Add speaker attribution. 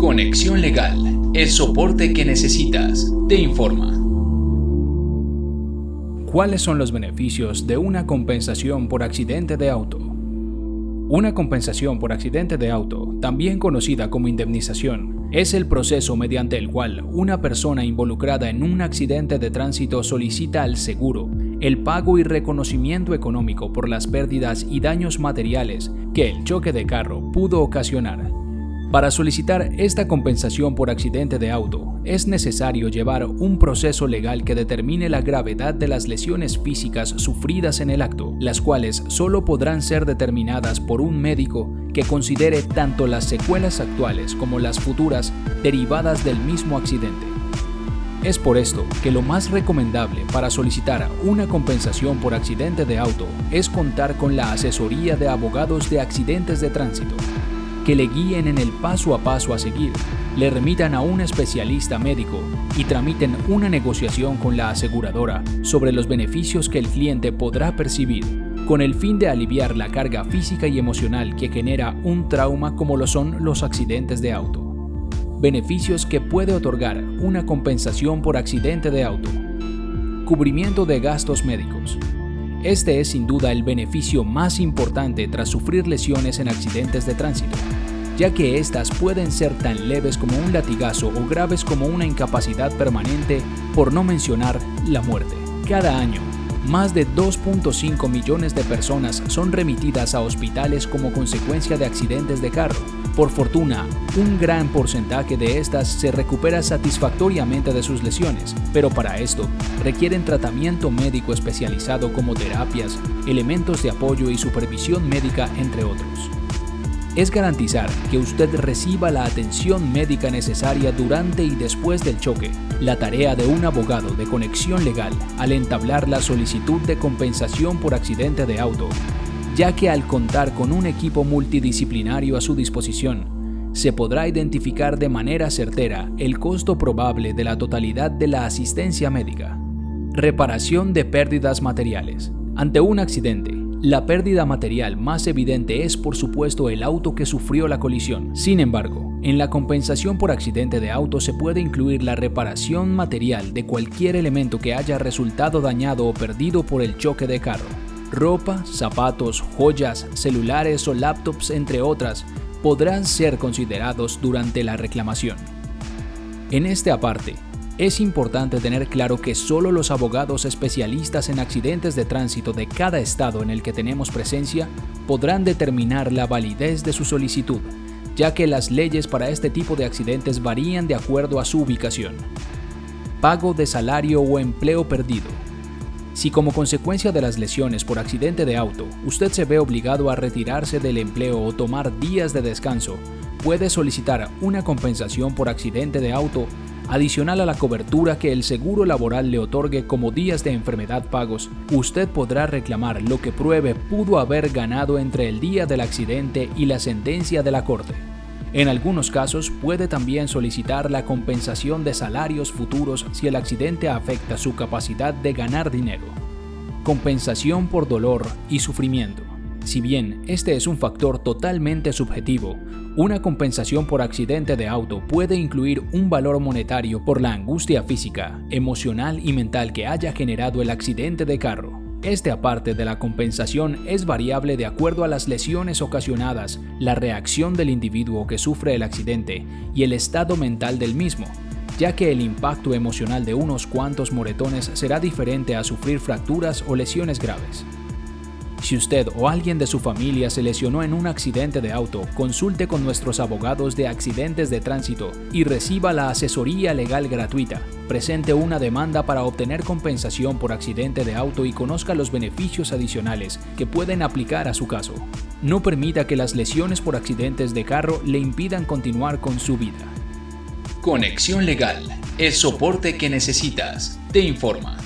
Speaker 1: Conexión Legal, el soporte que necesitas, te informa.
Speaker 2: ¿Cuáles son los beneficios de una compensación por accidente de auto? Una compensación por accidente de auto, también conocida como indemnización, es el proceso mediante el cual una persona involucrada en un accidente de tránsito solicita al seguro el pago y reconocimiento económico por las pérdidas y daños materiales que el choque de carro pudo ocasionar. Para solicitar esta compensación por accidente de auto, es necesario llevar un proceso legal que determine la gravedad de las lesiones físicas sufridas en el acto, las cuales solo podrán ser determinadas por un médico que considere tanto las secuelas actuales como las futuras derivadas del mismo accidente. Es por esto que lo más recomendable para solicitar una compensación por accidente de auto es contar con la asesoría de abogados de accidentes de tránsito, que le guíen en el paso a paso a seguir, le remitan a un especialista médico y tramiten una negociación con la aseguradora sobre los beneficios que el cliente podrá percibir, con el fin de aliviar la carga física y emocional que genera un trauma como lo son los accidentes de auto. Beneficios que puede otorgar una compensación por accidente de auto. Cubrimiento de gastos médicos. Este es sin duda el beneficio más importante tras sufrir lesiones en accidentes de tránsito, ya que éstas pueden ser tan leves como un latigazo o graves como una incapacidad permanente, por no mencionar la muerte. Cada año, más de 2.5 millones de personas son remitidas a hospitales como consecuencia de accidentes de carro. Por fortuna, un gran porcentaje de estas se recupera satisfactoriamente de sus lesiones, pero para esto requieren tratamiento médico especializado como terapias, elementos de apoyo y supervisión médica, entre otros es garantizar que usted reciba la atención médica necesaria durante y después del choque. La tarea de un abogado de conexión legal al entablar la solicitud de compensación por accidente de auto, ya que al contar con un equipo multidisciplinario a su disposición, se podrá identificar de manera certera el costo probable de la totalidad de la asistencia médica. Reparación de pérdidas materiales. Ante un accidente, la pérdida material más evidente es por supuesto el auto que sufrió la colisión. Sin embargo, en la compensación por accidente de auto se puede incluir la reparación material de cualquier elemento que haya resultado dañado o perdido por el choque de carro. Ropa, zapatos, joyas, celulares o laptops, entre otras, podrán ser considerados durante la reclamación. En este aparte, es importante tener claro que solo los abogados especialistas en accidentes de tránsito de cada estado en el que tenemos presencia podrán determinar la validez de su solicitud, ya que las leyes para este tipo de accidentes varían de acuerdo a su ubicación. Pago de salario o empleo perdido. Si como consecuencia de las lesiones por accidente de auto usted se ve obligado a retirarse del empleo o tomar días de descanso, puede solicitar una compensación por accidente de auto Adicional a la cobertura que el seguro laboral le otorgue como días de enfermedad pagos, usted podrá reclamar lo que pruebe pudo haber ganado entre el día del accidente y la sentencia de la Corte. En algunos casos puede también solicitar la compensación de salarios futuros si el accidente afecta su capacidad de ganar dinero. Compensación por dolor y sufrimiento. Si bien este es un factor totalmente subjetivo, una compensación por accidente de auto puede incluir un valor monetario por la angustia física, emocional y mental que haya generado el accidente de carro. Este aparte de la compensación es variable de acuerdo a las lesiones ocasionadas, la reacción del individuo que sufre el accidente y el estado mental del mismo, ya que el impacto emocional de unos cuantos moretones será diferente a sufrir fracturas o lesiones graves. Si usted o alguien de su familia se lesionó en un accidente de auto, consulte con nuestros abogados de accidentes de tránsito y reciba la asesoría legal gratuita. Presente una demanda para obtener compensación por accidente de auto y conozca los beneficios adicionales que pueden aplicar a su caso. No permita que las lesiones por accidentes de carro le impidan continuar con su vida.
Speaker 1: Conexión Legal, el soporte que necesitas, te informa.